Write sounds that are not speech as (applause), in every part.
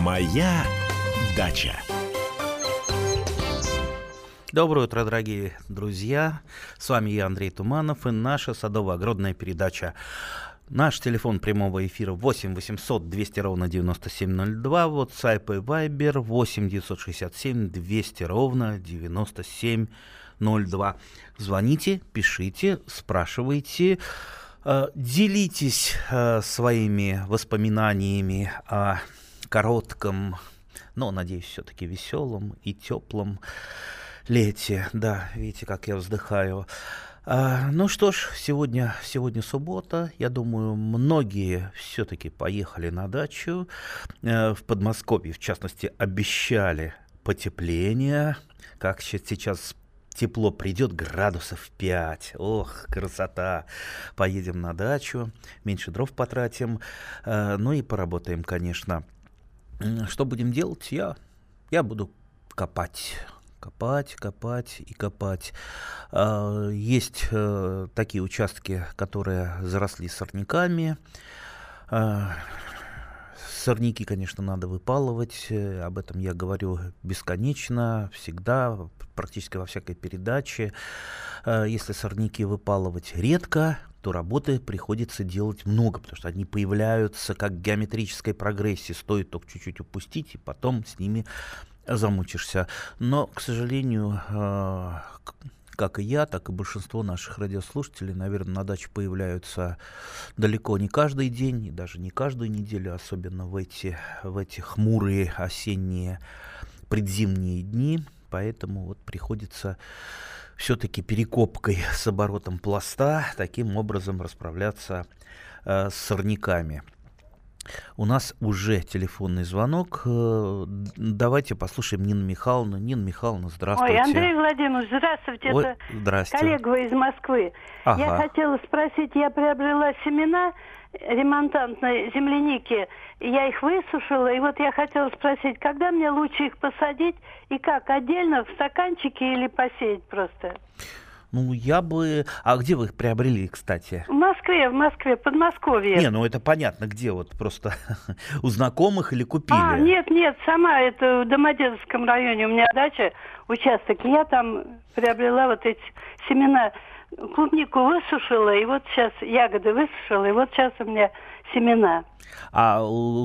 Моя дача. Доброе утро, дорогие друзья. С вами я, Андрей Туманов, и наша садово-огородная передача. Наш телефон прямого эфира 8 800 200 ровно 9702, WhatsApp и Viber 8 967 200 ровно 9702. Звоните, пишите, спрашивайте, э, делитесь э, своими воспоминаниями о коротком, но, надеюсь, все-таки веселом и теплом лете. Да, видите, как я вздыхаю. А, ну что ж, сегодня, сегодня суббота. Я думаю, многие все-таки поехали на дачу. Э, в Подмосковье, в частности, обещали потепление. Как сейчас тепло придет, градусов 5. Ох, красота. Поедем на дачу, меньше дров потратим. Э, ну и поработаем, конечно. Что будем делать? Я, я буду копать копать, копать и копать. А, есть э, такие участки, которые заросли сорняками. А, сорняки, конечно, надо выпалывать, э, об этом я говорю бесконечно, всегда, практически во всякой передаче. А, если сорняки выпалывать редко, то работы приходится делать много, потому что они появляются как геометрической прогрессии, стоит только чуть-чуть упустить, и потом с ними замучишься. Но, к сожалению, э, как и я, так и большинство наших радиослушателей, наверное, на даче появляются далеко не каждый день, и даже не каждую неделю, особенно в эти, в эти хмурые осенние предзимние дни. Поэтому вот приходится все-таки перекопкой (laughs) с оборотом пласта таким образом расправляться э, с сорняками. У нас уже телефонный звонок. Э, давайте послушаем Нину Михайловну. Нина Михайловна, здравствуйте. Ой, Андрей Владимирович, здравствуйте. Ой, Это здрасте. коллега из Москвы. Ага. Я хотела спросить, я приобрела семена ремонтантной земляники, я их высушила, и вот я хотела спросить, когда мне лучше их посадить и как, отдельно в стаканчике или посеять просто? Ну, я бы... А где вы их приобрели, кстати? В Москве, в Москве, Подмосковье. Не, ну это понятно, где вот просто (laughs) у знакомых или купили? А, нет, нет, сама это в Домодедовском районе у меня дача, участок. Я там приобрела вот эти семена. Клубнику высушила, и вот сейчас ягоды высушила, и вот сейчас у меня семена. А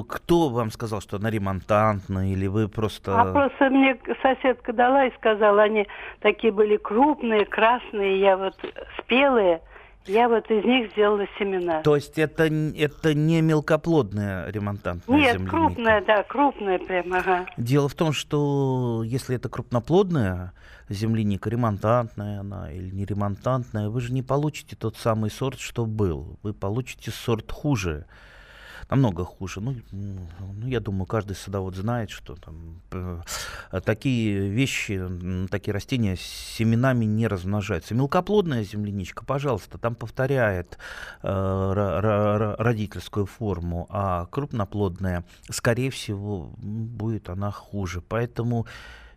кто вам сказал, что она ремонтантная, или вы просто... А просто мне соседка дала и сказала, они такие были крупные, красные, я вот спелые, я вот из них сделала семена. То есть это, это не мелкоплодная ремонтантная Нет, земляника? крупная, да, крупная прям, ага. Дело в том, что если это крупноплодная земляника, ремонтантная она или не ремонтантная, вы же не получите тот самый сорт, что был. Вы получите сорт хуже. Намного хуже. Ну, ну, я думаю, каждый садовод знает, что там э, такие вещи, такие растения семенами не размножаются. Мелкоплодная земляничка, пожалуйста, там повторяет э, ро- ро- родительскую форму, а крупноплодная, скорее всего, будет она хуже. Поэтому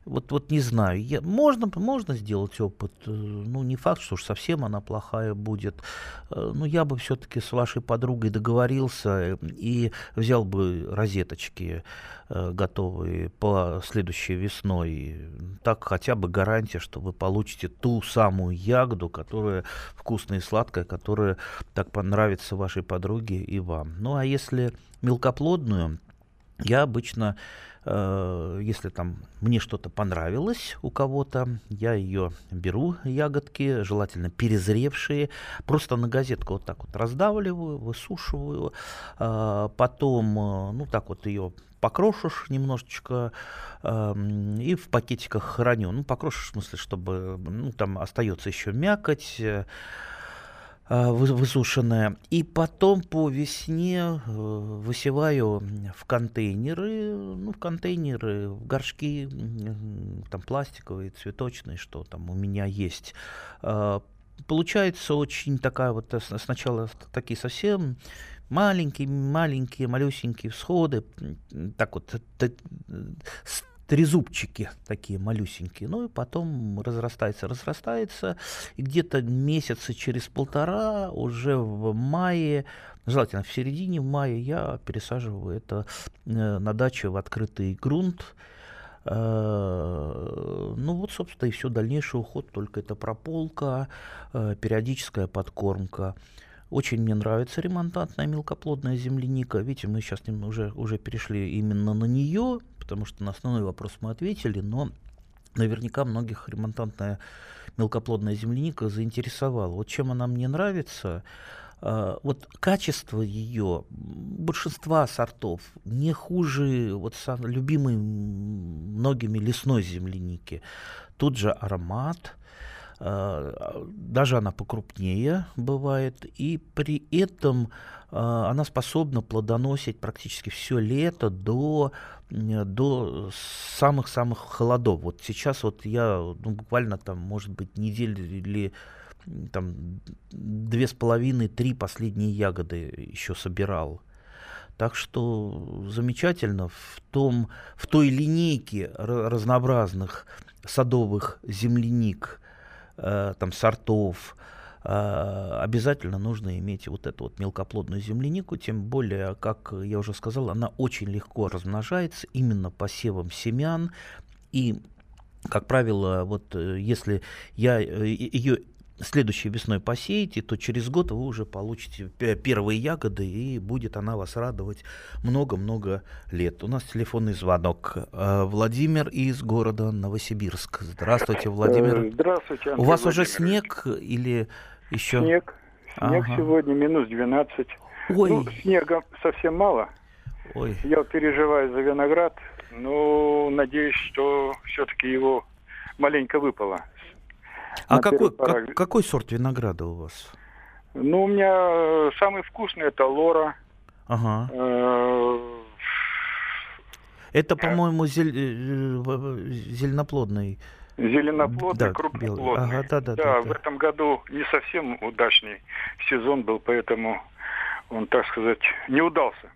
вот, вот не знаю, я, можно, можно сделать опыт, э, ну не факт, что уж совсем она плохая будет, Э, но я бы все-таки с вашей подругой договорился э, и взял бы розеточки готовые по следующей весной, так хотя бы гарантия, что вы получите ту самую ягоду, которая вкусная и сладкая, которая так понравится вашей подруге и вам. Ну а если мелкоплодную, я обычно, э, если там мне что-то понравилось у кого-то, я ее беру, ягодки, желательно перезревшие, просто на газетку вот так вот раздавливаю, высушиваю, э, потом, э, ну так вот ее покрошишь немножечко эм, и в пакетиках храню. Ну, покрошишь в смысле, чтобы ну, там остается еще мякоть, э, высушенная. И потом по весне э, высеваю в контейнеры, ну, в контейнеры, в горшки, там пластиковые, цветочные, что там у меня есть. А, Получается очень такая вот э, сначала такие совсем маленькие, маленькие, малюсенькие всходы, так вот трезубчики такие малюсенькие, ну и потом разрастается, разрастается, и где-то месяца через полтора, уже в мае, желательно в середине мая, я пересаживаю это на даче в открытый грунт, Э, ну вот, собственно, и все, дальнейший уход, только это прополка, э, периодическая подкормка. Очень мне нравится ремонтантная мелкоплодная земляника. Видите, мы сейчас уже, уже перешли именно на нее, потому что на основной вопрос мы ответили, но наверняка многих ремонтантная мелкоплодная земляника заинтересовала. Вот чем она мне нравится, а, вот качество ее большинства сортов не хуже вот любимой многими лесной земляники. Тут же аромат, а, даже она покрупнее бывает, и при этом а, она способна плодоносить практически все лето до до самых-самых холодов. Вот сейчас вот я ну, буквально там, может быть, неделю или там две с половиной, три последние ягоды еще собирал. Так что замечательно в, том, в той линейке разнообразных садовых земляник, э, там сортов, э, обязательно нужно иметь вот эту вот мелкоплодную землянику, тем более, как я уже сказал, она очень легко размножается именно посевом семян, и как правило, вот э, если я э, ее следующей весной посеете, то через год вы уже получите первые ягоды, и будет она вас радовать много-много лет. У нас телефонный звонок. Э, Владимир из города Новосибирск. Здравствуйте, Владимир. Э, здравствуйте, Андрей У вас уже снег или еще? Снег. Снег ага. сегодня минус 12. Ой. Ну, снега совсем мало. Ой. Я переживаю за виноград, но надеюсь, что все-таки его маленько выпало а какой, как, какой сорт винограда у вас? Ну, у меня э, самый вкусный это Лора. Ага. Э, это, по-моему, зель... Э, зеленоплодный. Зеленоплодный, да, крупноплодный. Ага, да, да, да, да, в этом году не совсем удачный сезон был, поэтому он, так сказать, не удался.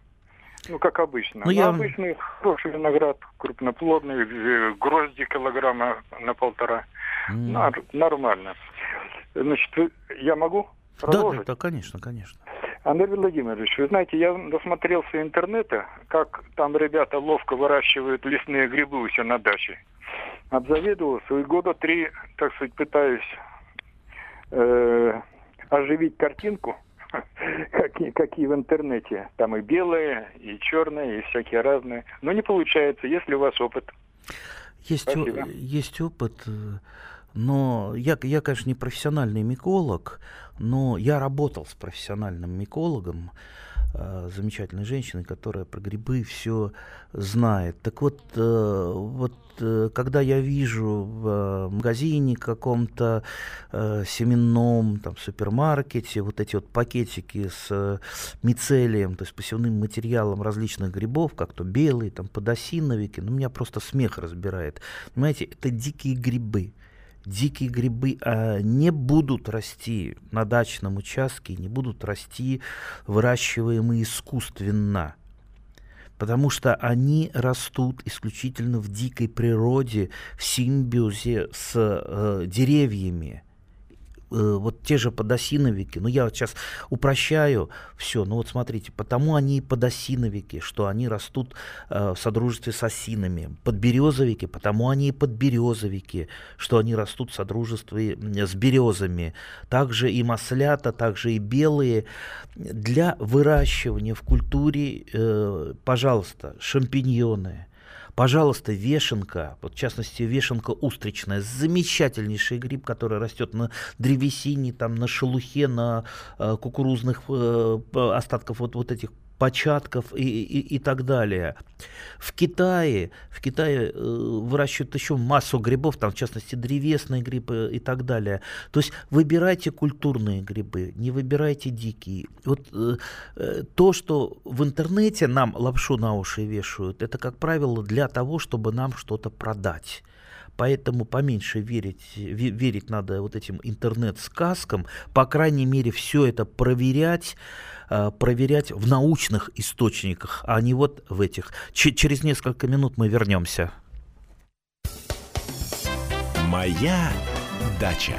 Ну, как обычно. Ну, я... Обычный хороший виноград, крупноплодный, грозди килограмма на полтора. Mm. Нормально. Значит, я могу продолжить? Да, да, да, конечно, конечно. Андрей Владимирович, вы знаете, я насмотрелся интернета, как там ребята ловко выращивают лесные грибы у себя на даче. Обзавидовался и года три, так сказать, пытаюсь э, оживить картинку, (laughs) какие, какие в интернете. Там и белые, и черные, и всякие разные. Но не получается, если у вас опыт. Есть, о, есть опыт. Но я, я, конечно, не профессиональный миколог, но я работал с профессиональным микологом, э, замечательной женщиной, которая про грибы все знает. Так вот, э, вот э, когда я вижу в э, магазине каком-то э, семенном, там, супермаркете, вот эти вот пакетики с э, мицелием, то есть посевным материалом различных грибов, как то белые, там, подосиновики, ну, меня просто смех разбирает. Понимаете, это дикие грибы дикие грибы а, не будут расти на дачном участке, не будут расти выращиваемые искусственно, потому что они растут исключительно в дикой природе, в симбиозе с э, деревьями. Э, вот те же подосиновики, ну я вот сейчас упрощаю все, ну вот смотрите, потому они и подосиновики, что они растут э, в содружестве с осинами, подберезовики, потому они и подберезовики, что они растут в содружестве с березами, также и маслята, также и белые. Для выращивания в культуре, э, пожалуйста, шампиньоны – Пожалуйста, вешенка, вот в частности вешенка устричная, замечательнейший гриб, который растет на древесине, там, на шелухе, на э, кукурузных э, остатков вот, вот этих початков и, и, и так далее. В Китае, в Китае э, выращивают еще массу грибов, там в частности древесные грибы и так далее. То есть выбирайте культурные грибы, не выбирайте дикие. Вот э, э, то, что в интернете нам лапшу на уши вешают, это, как правило, для того, чтобы нам что-то продать. Поэтому поменьше верить, верить надо вот этим интернет-сказкам, по крайней мере, все это проверять, э, проверять в научных источниках, а не вот в этих. Ч- через несколько минут мы вернемся. Моя дача.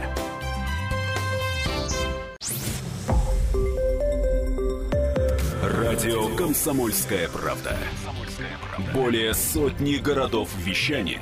Радио «Комсомольская правда». Более сотни городов вещания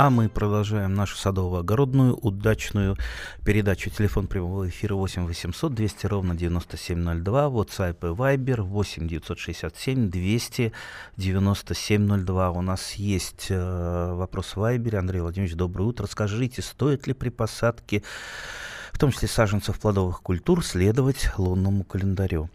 А мы продолжаем нашу садово-огородную удачную передачу. Телефон прямого эфира 8 800 200 ровно 9702. WhatsApp и Viber 8 967 200 9702. У нас есть э, вопрос в Viber. Андрей Владимирович, доброе утро. Скажите, стоит ли при посадке в том числе саженцев плодовых культур, следовать лунному календарю?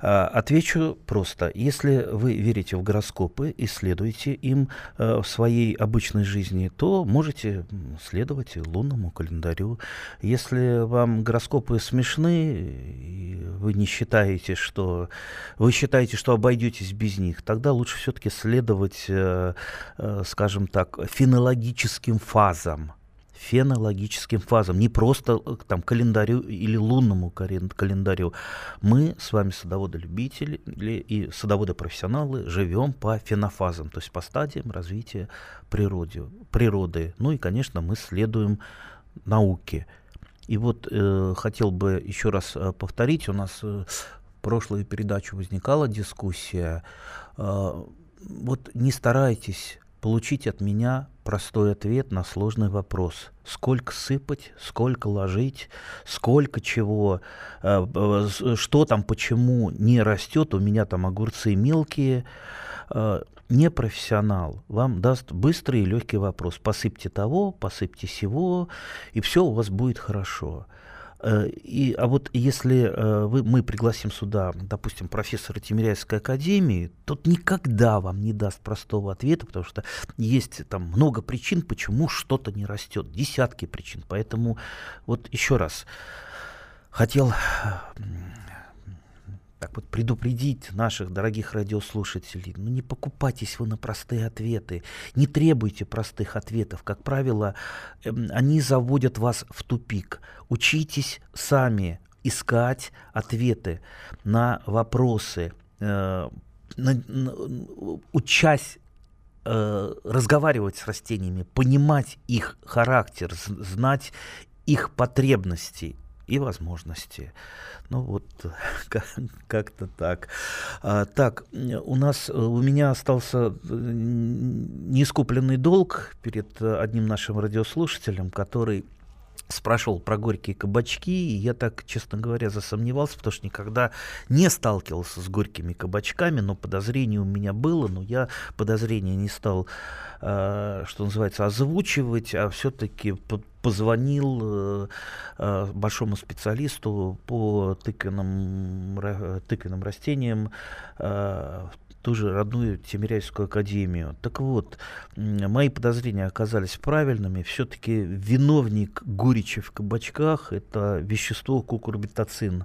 А, отвечу просто. Если вы верите в гороскопы и следуете им а, в своей обычной жизни, то можете следовать лунному календарю. Если вам гороскопы смешны, и вы не считаете, что вы считаете, что обойдетесь без них, тогда лучше все-таки следовать, э, э, скажем так, фенологическим фазам фенологическим фазам, не просто э, там календарю или лунному календарю. Мы с вами садоводы-любители и садоводы-профессионалы живем по фенофазам, то есть по стадиям развития природы. природы. Ну и, конечно, мы следуем науке. И вот э, хотел бы еще раз э, повторить, у нас э, в прошлую передачу возникала дискуссия. Э, вот не старайтесь получить от меня простой ответ на сложный вопрос. Сколько сыпать, сколько ложить, сколько чего, э, что там, почему не растет, у меня там огурцы мелкие. Э, не профессионал вам даст быстрый и легкий вопрос. Посыпьте того, посыпьте сего, и все у вас будет хорошо. Э, и, а вот если э, вы, мы пригласим сюда, допустим, профессора Тимиряйской академии, тот никогда вам не даст простого ответа, потому что есть там много причин, почему что-то не растет, десятки причин. Поэтому вот еще раз хотел так вот предупредить наших дорогих радиослушателей, ну не покупайтесь вы на простые ответы, не требуйте простых ответов. Как правило, эм, они заводят вас в тупик. Учитесь сами искать ответы на вопросы, э, учась э, разговаривать с растениями, понимать их характер, знать их потребности и возможности. Ну вот (laughs) как-то так. А, так, у нас, у меня остался э, неискупленный долг перед одним нашим радиослушателем, который спрашивал про горькие кабачки, и я так, честно говоря, засомневался, потому что никогда не сталкивался с горькими кабачками, но подозрение у меня было, но я подозрение не стал, э, что называется, озвучивать, а все-таки позвонил э, э, большому специалисту по тыквенным, тыквенным растениям э, ту же родную Тимиряйскую академию. Так вот, мои подозрения оказались правильными. Все-таки виновник горечи в кабачках – это вещество кукурбитацин.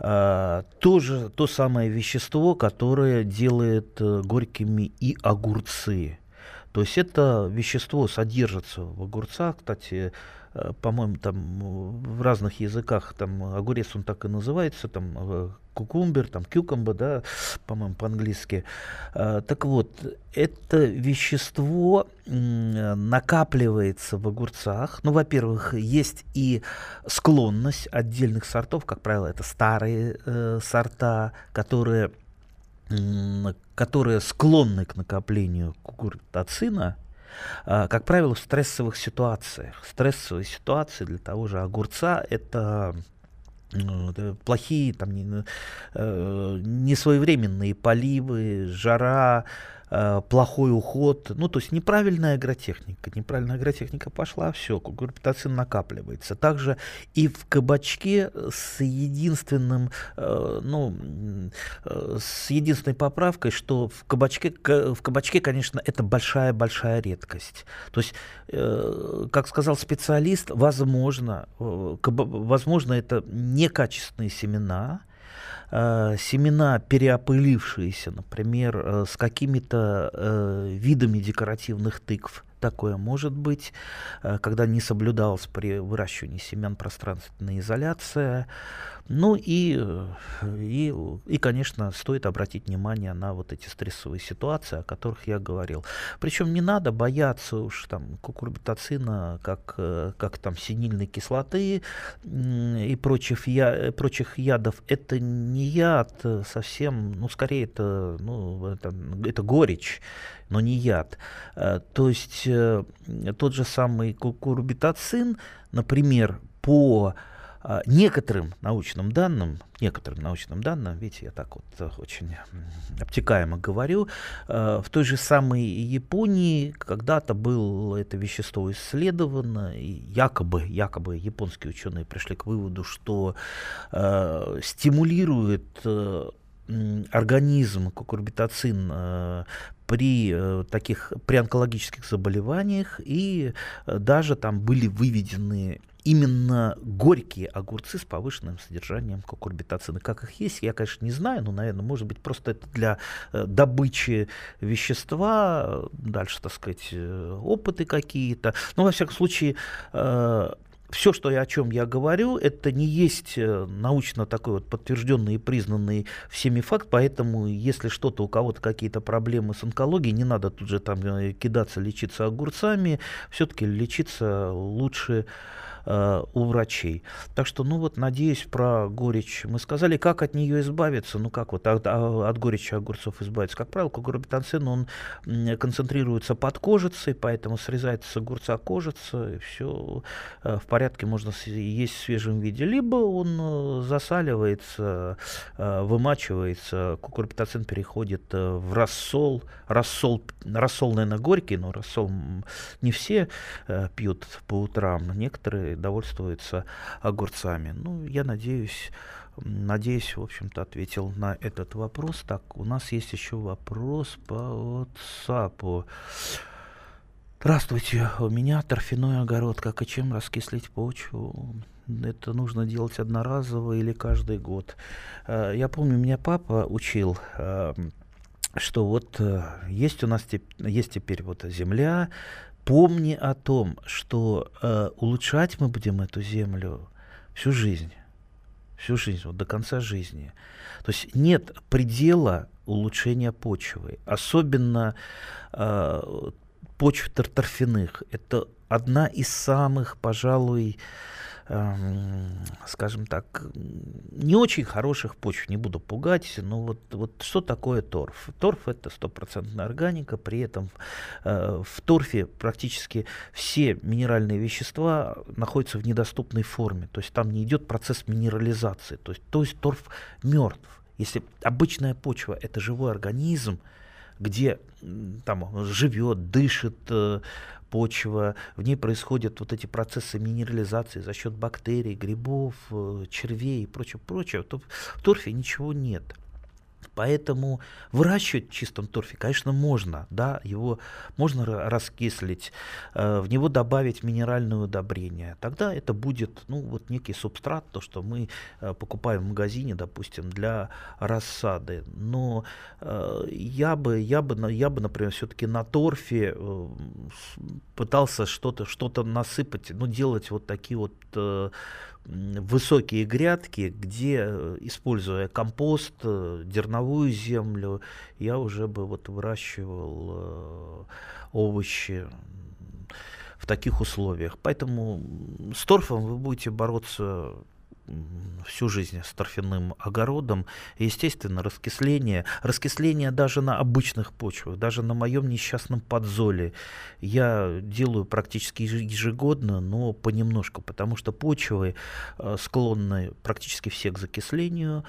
А, тоже то самое вещество, которое делает горькими и огурцы. То есть это вещество содержится в огурцах, кстати, Э, по-моему, там в разных языках, там огурец он так и называется, там э, кукумбер, там кюкумба, да, по-моему, по-английски. Э, так вот, это вещество накапливается в огурцах. Ну, во-первых, есть и склонность отдельных сортов, как правило, это старые э, сорта, которые которые склонны к накоплению кукуртацина, а, как правило, в стрессовых ситуациях. Стрессовые ситуации для того же огурца это плохие, там, не, э, несвоевременные поливы, жара, Э, плохой уход, ну, то есть неправильная агротехника. Неправильная агротехника пошла, все, гурбитацин накапливается. Также и в кабачке с единственным, э, ну, э, с единственной поправкой, что в кабачке, в кабачке, конечно, это большая-большая редкость. То есть, как сказал специалист, возможно, возможно, это некачественные семена, э, семена, переопылившиеся, например, э, с какими-то э, видами декоративных тыкв. Такое может быть, э, когда не соблюдалась при выращивании семян пространственная изоляция. Ну и, э, и, и, конечно, стоит обратить внимание на вот эти стрессовые ситуации, о которых я говорил. Причем не надо бояться уж там кукурбитацина, как, э, как там синильной кислоты и прочих, я, прочих ядов. Это не яд совсем, ну, скорее это, ну, это, это горечь, но не яд. Э, то есть тот же самый кукурбитацин, например, по некоторым научным данным, некоторым научным данным, видите, я так вот э, очень обтекаемо говорю, э, в той же самой Японии когда-то было это вещество исследовано, и якобы, якобы японские ученые пришли к выводу, что э, стимулирует организм кукурбитацин при таких при онкологических заболеваниях и даже там были выведены именно горькие огурцы с повышенным содержанием кукурбитацина. Как их есть, я, конечно, не знаю, но, наверное, может быть, просто это для э, добычи вещества, дальше, так сказать, э, опыты какие-то. Но, во всяком случае, э, все, что я, о чем я говорю, это не есть э, научно такой вот подтвержденный и признанный всеми факт, поэтому если что-то у кого-то какие-то проблемы с онкологией, не надо тут же там э, кидаться лечиться огурцами, все-таки лечиться лучше Э, у врачей. Так что, ну вот, надеюсь, про горечь мы сказали. Как от нее избавиться? Ну как вот от, а, от горечи огурцов избавиться? Как правило, кугурбитанцин, он концентрируется под кожицей, поэтому срезается с огурца кожица, и все э, в порядке, можно есть в свежем виде. Либо он э, засаливается, вымачивается, кукурбитацин переходит в рассол. Рассол, рассол наверное, горький, но рассол не все пьют по утрам. Некоторые довольствуется огурцами. Ну, я надеюсь, надеюсь, в общем-то, ответил на этот вопрос. Так, у нас есть еще вопрос по WhatsApp. Здравствуйте, у меня торфяной огород. Как и чем раскислить почву? Это нужно делать одноразово или каждый год. Э, я помню, меня папа учил э, что вот э, есть у нас есть теперь вот земля, помни о том, что э, улучшать мы будем эту землю всю жизнь. Всю жизнь, вот до конца жизни. То есть нет предела улучшения почвы. Особенно э, почв торфяных. Это одна из самых, пожалуй, скажем так, не очень хороших почв, не буду пугать, но вот, вот что такое торф? Торф это стопроцентная органика, при этом э, в торфе практически все минеральные вещества находятся в недоступной форме, то есть там не идет процесс минерализации, то есть, то есть торф мертв. Если обычная почва это живой организм, где там живет, дышит, э, почва, в ней происходят вот эти процессы минерализации за счет бактерий, грибов, э, червей и прочего, прочего, то в торфе ничего нет. Поэтому выращивать в чистом торфе, конечно, можно, да, его можно раскислить, э, в него добавить минеральное удобрение. Тогда это будет, ну, вот некий субстрат, то, что мы э, покупаем в магазине, допустим, для рассады. Но э, я бы, я бы, я бы, например, все-таки на торфе пытался что-то, что-то насыпать, ну, делать вот такие вот высокие грядки, где, э, используя компост, э, дерновую землю, я уже бы вот выращивал э, овощи в таких условиях. Поэтому с торфом вы будете бороться всю жизнь с торфяным огородом. естественно, раскисление, раскисление даже на обычных почвах, даже на моем несчастном подзоле я делаю практически ежегодно, но понемножку, потому что почвы э, склонны практически все к закислению,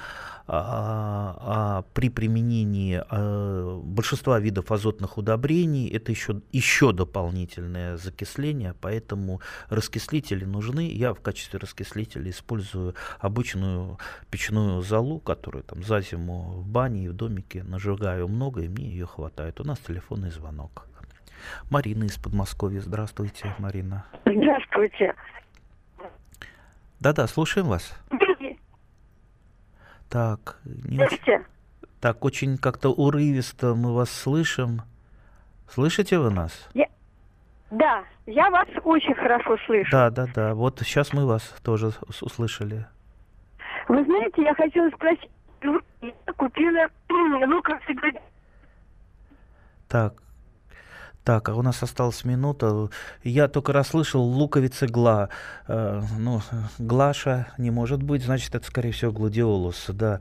а, а при применении а, большинства видов азотных удобрений это еще, еще дополнительное закисление, поэтому раскислители нужны. Я в качестве раскислителя использую обычную печную золу, которую там за зиму в бане и в домике нажигаю много, и мне ее хватает. У нас телефонный звонок. Марина из Подмосковья. Здравствуйте, Марина. Здравствуйте. Да-да, слушаем вас. Так, не Слышите? так очень как-то урывисто мы вас слышим. Слышите вы нас? Да, я вас очень хорошо слышу. Да, да, да. Вот сейчас мы вас тоже услышали. Вы знаете, я хотела спросить, ну, я купила луковицы грибы. Так. Так, а у нас осталась минута. Я только расслышал луковицы гла. Э, ну, глаша не может быть, значит, это, скорее всего, гладиолус. Да.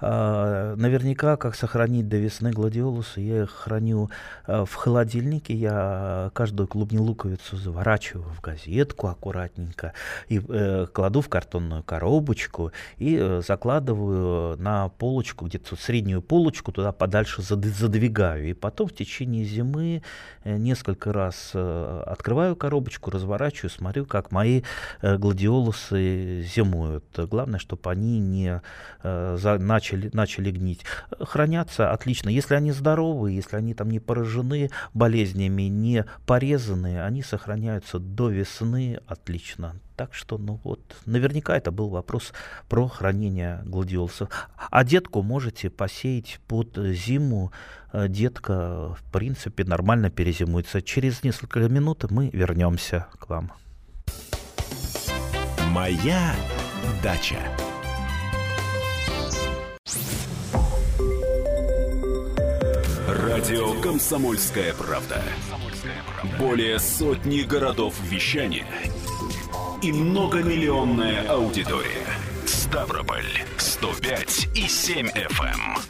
А, наверняка, как сохранить до весны гладиолусы, я их храню э, в холодильнике. Я каждую клубню луковицу заворачиваю в газетку аккуратненько и э, кладу в картонную коробочку и э, закладываю на полочку, где-то среднюю полочку, туда подальше зад- задвигаю. И потом в течение зимы э, несколько раз э, открываю коробочку, разворачиваю, смотрю, как мои э, гладиолусы зимуют. Главное, чтобы они не э, начали, начали гнить. Хранятся отлично. Если они здоровые, если они там не поражены болезнями, не порезаны, они сохраняются до весны отлично. Так что, ну вот, наверняка это был вопрос про хранение гладиолусов. А детку можете посеять под зиму. Э, Детка, в принципе, нормально перезимуется. Через несколько минут мы вернемся к вам. Моя дача. Радио Комсомольская правда". Более сотни городов вещания и многомиллионная аудитория. Ставрополь 105 и 7 FM.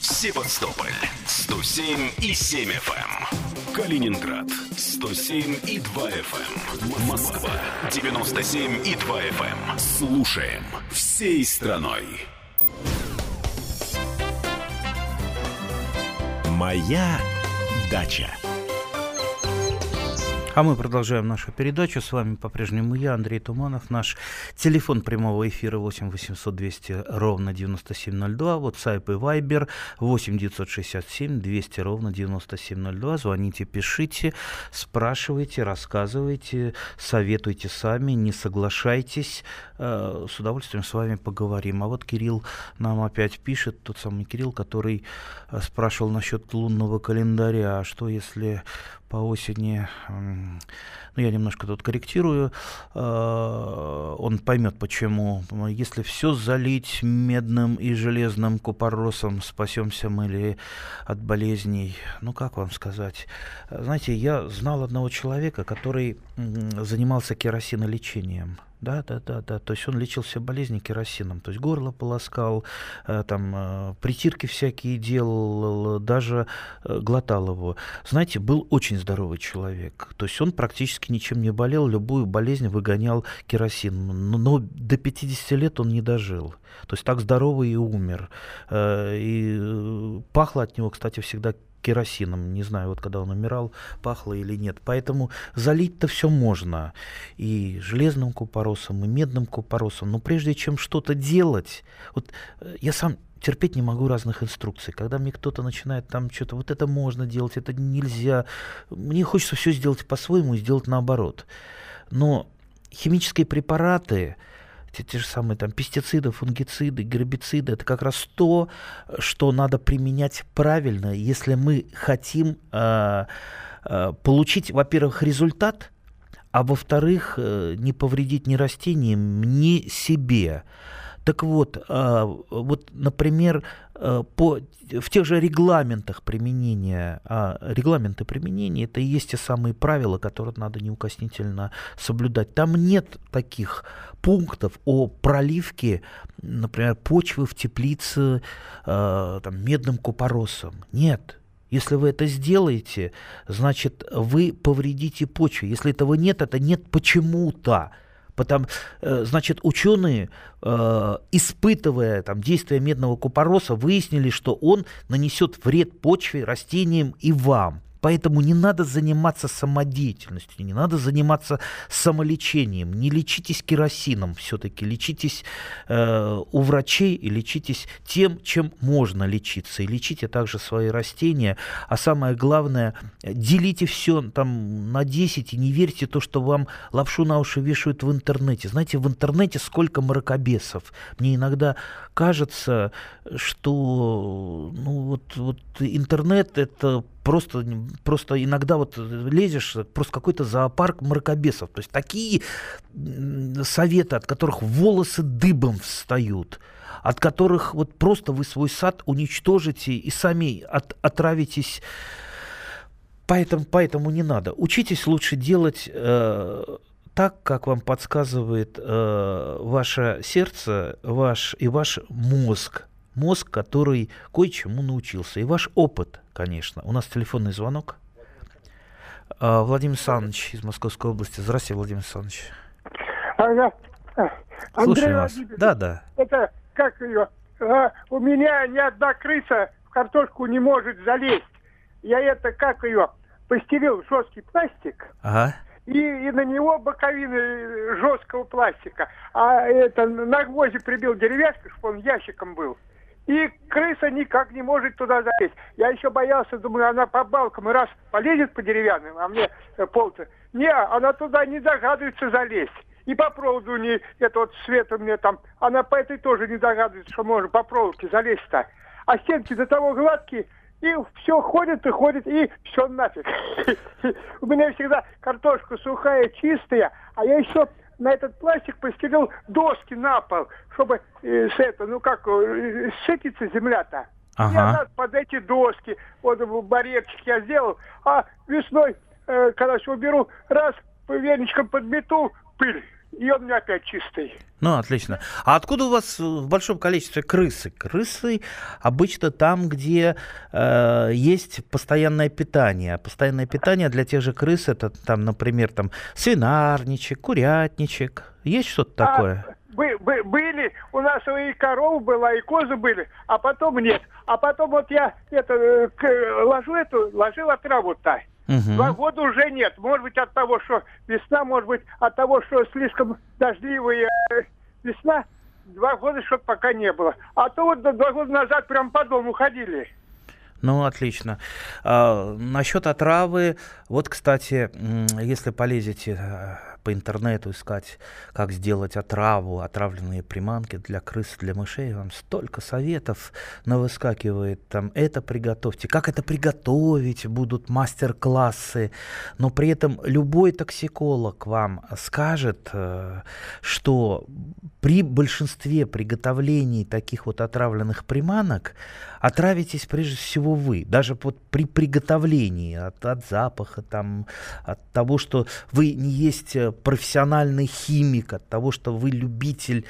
Севастополь 107 и 7 FM. Калининград 107 и 2 FM. Москва 97 и 2 FM. Слушаем всей страной. Моя дача. А мы продолжаем нашу передачу. С вами по-прежнему я, Андрей Туманов. Наш телефон прямого эфира 8 800 200 ровно 9702. WhatsApp и Viber 8 967 200 ровно 9702. Звоните, пишите, спрашивайте, рассказывайте, советуйте сами, не соглашайтесь. Э, С удовольствием с вами поговорим. А вот Кирилл нам опять пишет, тот самый Кирилл, который э, спрашивал насчет лунного календаря. А Что если по осени, ну я немножко тут корректирую, э, он поймет почему. Если все залить медным и железным купоросом, спасемся мы ли от болезней? Ну как вам сказать? Знаете, я знал одного человека, который занимался керосинолечением. Да, да, да, да. То есть он лечил все болезни керосином. То есть горло полоскал, э, там э, притирки всякие делал, даже э, глотал его. Знаете, был очень здоровый человек. То есть он практически ничем не болел, любую болезнь выгонял керосин. Но, до 50 лет он не дожил. То есть так здоровый и умер. И пахло от него, кстати, всегда керосином. Не знаю, вот когда он умирал, пахло или нет. Поэтому залить-то все можно. И железным купоросом, и медным купоросом. Но прежде чем что-то делать, вот э, я сам терпеть не могу разных инструкций. Когда мне кто-то начинает там что-то, вот это можно делать, это нельзя. Мне хочется все сделать по-своему и сделать наоборот. Но химические препараты, те, те же самые там пестициды, фунгициды, гербициды, это как раз то, что надо применять правильно, если мы хотим э, э, получить, во-первых, результат, а во-вторых, э, не повредить ни растениям, ни себе. Так вот, э, вот, например, э, по, в тех же регламентах применения, а регламенты применения это и есть те самые правила, которые надо неукоснительно соблюдать. Там нет таких пунктов о проливке, например, почвы в теплице э, там, медным купоросом. Нет. Если вы это сделаете, значит, вы повредите почву. Если этого нет, это нет почему-то. Потому, э, значит, ученые, э, испытывая там, действие медного купороса, выяснили, что он нанесет вред почве, растениям и вам. Поэтому не надо заниматься самодеятельностью, не надо заниматься самолечением. Не лечитесь керосином все-таки, лечитесь э, у врачей и лечитесь тем, чем можно лечиться. И лечите также свои растения. А самое главное, делите все там на 10 и не верьте то, что вам лапшу на уши вешают в интернете. Знаете, в интернете сколько мракобесов. Мне иногда кажется, что ну, вот, вот интернет это просто, просто иногда вот лезешь, просто какой-то зоопарк мракобесов. То есть такие советы, от которых волосы дыбом встают от которых вот просто вы свой сад уничтожите и сами от, отравитесь. Поэтому, поэтому не надо. Учитесь лучше делать э, так, как вам подсказывает э, ваше сердце ваш, и ваш мозг мозг, который кое-чему научился. И ваш опыт, конечно. У нас телефонный звонок. А, Владимир Александрович из Московской области. Здравствуйте, Владимир Александрович. Ага. Андрей вас. Да, да. Это как ее? А, у меня ни одна крыса в картошку не может залезть. Я это как ее? Постелил жесткий пластик. Ага. И, и на него боковины жесткого пластика. А это на гвозди прибил деревяшку, чтобы он ящиком был. И крыса никак не может туда залезть. Я еще боялся, думаю, она по балкам и раз полезет по деревянным, а мне э, полцы. Не, она туда не догадывается залезть. И по проводу не, это вот света мне там, она по этой тоже не догадывается, что можно по проволоке залезть-то. А стенки до того гладкие, и все ходит и ходит, и все нафиг. (laughs) У меня всегда картошка сухая, чистая, а я еще на этот пластик постелил доски на пол, чтобы э, с это, ну как, э, сытится земля-то. Ага. Я надо под эти доски, вот барьерчик я сделал, а весной, э, когда все уберу, раз веничком подмету, пыль и он у меня опять чистый. Ну, отлично. А откуда у вас в большом количестве крысы? Крысы обычно там, где э, есть постоянное питание. Постоянное питание для тех же крыс это там, например, там свинарничек, курятничек. Есть что-то а, такое? Бы, бы, были, у нас и корова была, и козы были, а потом нет. А потом вот я это, э, к, ложу эту, ложила траву-то. Угу. Два года уже нет. Может быть от того, что весна, может быть от того, что слишком дождливая э, весна. Два года что-то пока не было. А то вот два года назад прям по дому ходили. Ну, отлично. А, насчет отравы, вот, кстати, если полезете э, по интернету искать, как сделать отраву, отравленные приманки для крыс, для мышей, вам столько советов навыскакивает. Там это приготовьте, как это приготовить, будут мастер-классы. Но при этом любой токсиколог вам скажет, э, что при большинстве приготовлений таких вот отравленных приманок отравитесь прежде всего вы. Даже вот при приготовлении от, от запаха, там, от того, что вы не есть э, профессиональный химик, от того, что вы любитель.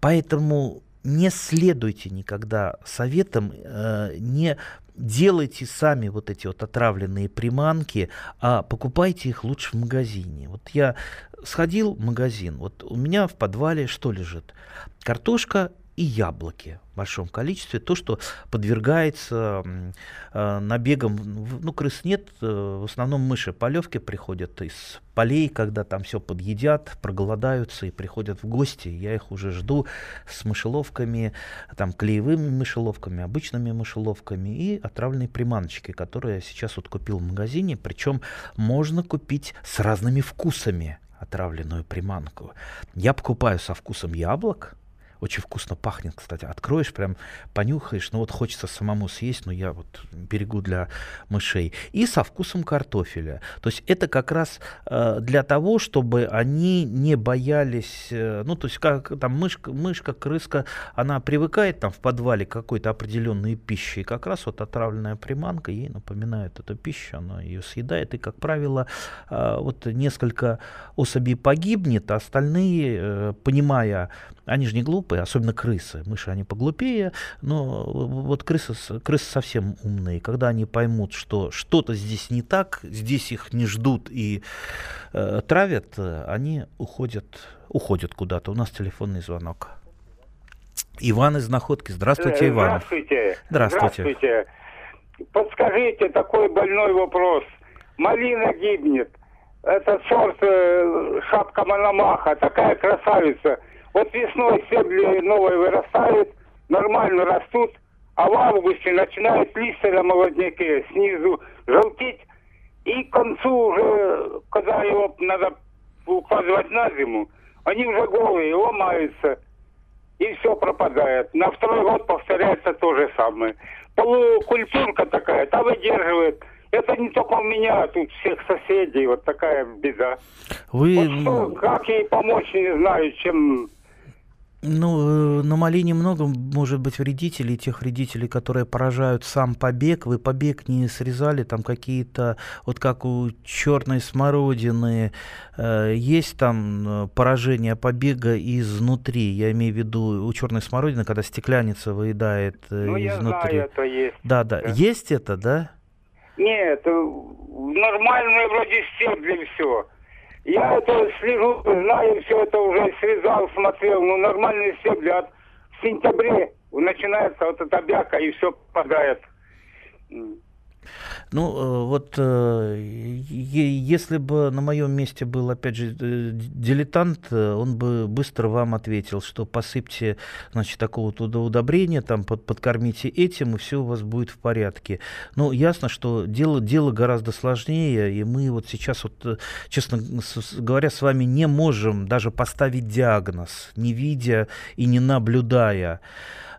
Поэтому не следуйте никогда советам, э, не делайте сами вот эти вот отравленные приманки, а покупайте их лучше в магазине. Вот я сходил в магазин, вот у меня в подвале что лежит? Картошка и яблоки в большом количестве. То, что подвергается э, набегам, ну, крыс нет, э, в основном мыши полевки приходят из полей, когда там все подъедят, проголодаются и приходят в гости. Я их уже жду с мышеловками, там, клеевыми мышеловками, обычными мышеловками и отравленной приманочкой, которую я сейчас вот купил в магазине. Причем можно купить с разными вкусами отравленную приманку. Я покупаю со вкусом яблок, очень вкусно пахнет, кстати. Откроешь, прям понюхаешь. Ну вот хочется самому съесть, но я вот берегу для мышей. И со вкусом картофеля. То есть это как раз э, для того, чтобы они не боялись... Э, ну то есть как там мышка, мышка, крыска, она привыкает там в подвале к какой-то определенной пище. И как раз вот отравленная приманка ей напоминает эту пищу. Она ее съедает. И, как правило, э, вот несколько особей погибнет, а остальные, э, понимая они же не глупые, особенно крысы. Мыши, они поглупее, но вот крысы, крысы совсем умные. Когда они поймут, что что-то здесь не так, здесь их не ждут и э, травят, они уходят, уходят куда-то. У нас телефонный звонок. Иван из Находки. Здравствуйте, Иван. Здравствуйте. Здравствуйте. Здравствуйте. подскажите такой больной вопрос. Малина гибнет. Это сорт э, шапка Мономаха, такая красавица. Вот весной стебли новые вырастают, нормально растут, а в августе начинают листья на молодняке снизу желтеть, и к концу уже, когда его надо укладывать на зиму, они уже голые, ломаются, и все пропадает. На второй год повторяется то же самое. Полукультурка такая, та выдерживает. Это не только у меня, тут всех соседей, вот такая беда. Вы... Вот что, как ей помочь, не знаю, чем ну, э, на малине много может быть вредителей, тех вредителей, которые поражают сам побег. Вы побег не срезали, там какие-то, вот как у черной смородины, э, есть там э, поражение побега изнутри. Я имею в виду у черной смородины, когда стекляница выедает э, ну, изнутри. Я знаю, это есть. Да, да, да. Есть это, да? Нет, нормальные вроде стебли все. Я это слежу, знаю, все это уже срезал, смотрел. Ну, нормальные стебли. От в сентябре начинается вот эта бяка, и все попадает. Ну, э, вот э, если бы на моем месте был, опять же, э, дилетант, он бы быстро вам ответил, что посыпьте, значит, такого-то удобрения, там, под, подкормите этим, и все у вас будет в порядке. Ну, ясно, что дело, дело гораздо сложнее, и мы вот сейчас, вот, честно говоря, с вами не можем даже поставить диагноз, не видя и не наблюдая.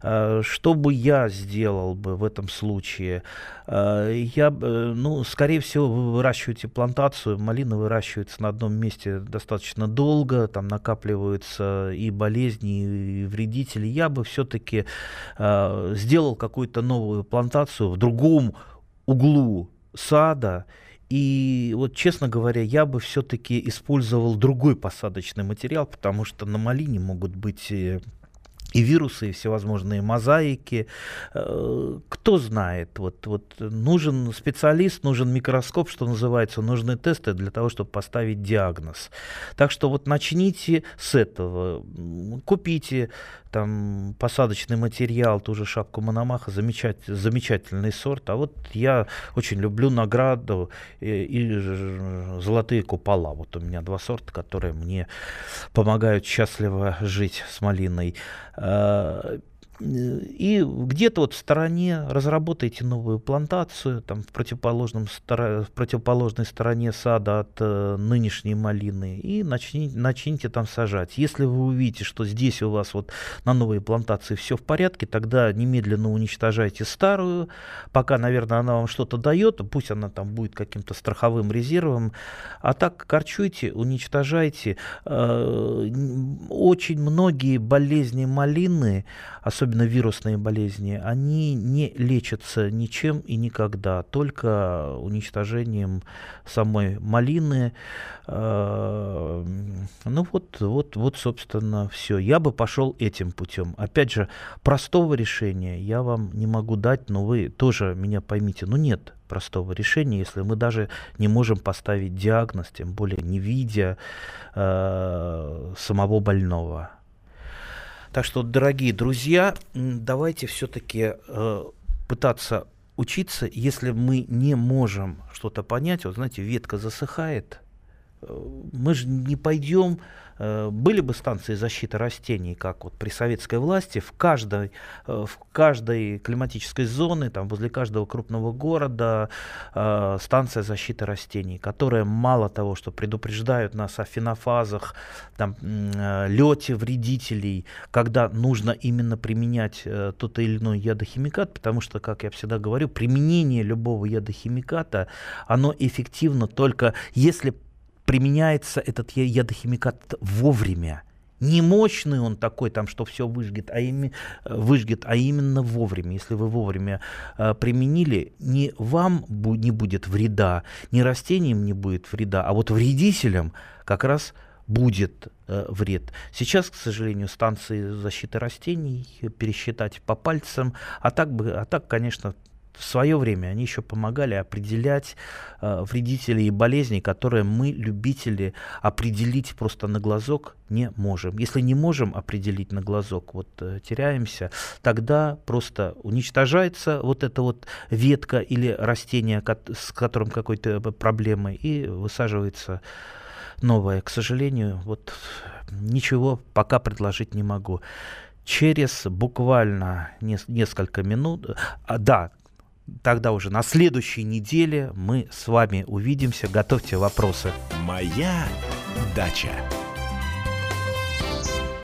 Э, что бы я сделал бы в этом случае? Э, я, ну, скорее всего, вы выращиваете плантацию, малина выращивается на одном месте достаточно долго, там накапливаются и болезни, и вредители. Я бы все-таки э, сделал какую-то новую плантацию в другом углу сада, и вот, честно говоря, я бы все-таки использовал другой посадочный материал, потому что на малине могут быть и вирусы, и всевозможные мозаики. Э, кто знает, вот, вот нужен специалист, нужен микроскоп, что называется, нужны тесты для того, чтобы поставить диагноз. Так что вот начните с этого. Купите там посадочный материал, ту же шапку Мономаха, замечательный, замечательный сорт. А вот я очень люблю награду и, и золотые купола. Вот у меня два сорта, которые мне помогают счастливо жить с малиной. И где-то вот в стороне разработайте новую плантацию, там в, противоположном, в противоположной стороне сада от э, нынешней малины, и начните, начните там сажать. Если вы увидите, что здесь у вас вот на новой плантации все в порядке, тогда немедленно уничтожайте старую, пока, наверное, она вам что-то дает, пусть она там будет каким-то страховым резервом, а так корчуйте, уничтожайте. Э, очень многие болезни малины, особенно вирусные болезни, они не лечатся ничем и никогда, только уничтожением самой малины. Э, ну вот, вот, вот, собственно, все. Я бы пошел этим путем. Опять же, простого решения я вам не могу дать, но вы тоже меня поймите. Ну нет простого решения, если мы даже не можем поставить диагноз, тем более не видя э, самого больного. Так что, дорогие друзья, давайте все-таки э, пытаться учиться, если мы не можем что-то понять, вот знаете, ветка засыхает, э, мы же не пойдем Э, были бы станции защиты растений, как вот при советской власти, в каждой, э, в каждой климатической зоне, там, возле каждого крупного города э, станция защиты растений, которая мало того, что предупреждают нас о фенофазах, там, лете вредителей, когда нужно именно применять тот или иной ядохимикат, потому что, как я всегда говорю, применение любого ядохимиката, оно эффективно только если применяется этот ядохимикат вовремя. Не мощный он такой, там, что все выжгет, а, ими, выжгет, а именно вовремя. Если вы вовремя э, применили, не вам бу- не будет вреда, не растениям не будет вреда, а вот вредителям как раз будет э, вред. Сейчас, к сожалению, станции защиты растений пересчитать по пальцам, а так, бы, а так конечно, в свое время они еще помогали определять э, вредителей и болезней, которые мы, любители, определить просто на глазок не можем. Если не можем определить на глазок, вот э, теряемся, тогда просто уничтожается вот эта вот ветка или растение, с которым какой-то проблемы, и высаживается новое. К сожалению, вот ничего пока предложить не могу через буквально несколько минут, а, да, тогда уже на следующей неделе мы с вами увидимся. Готовьте вопросы. Моя дача.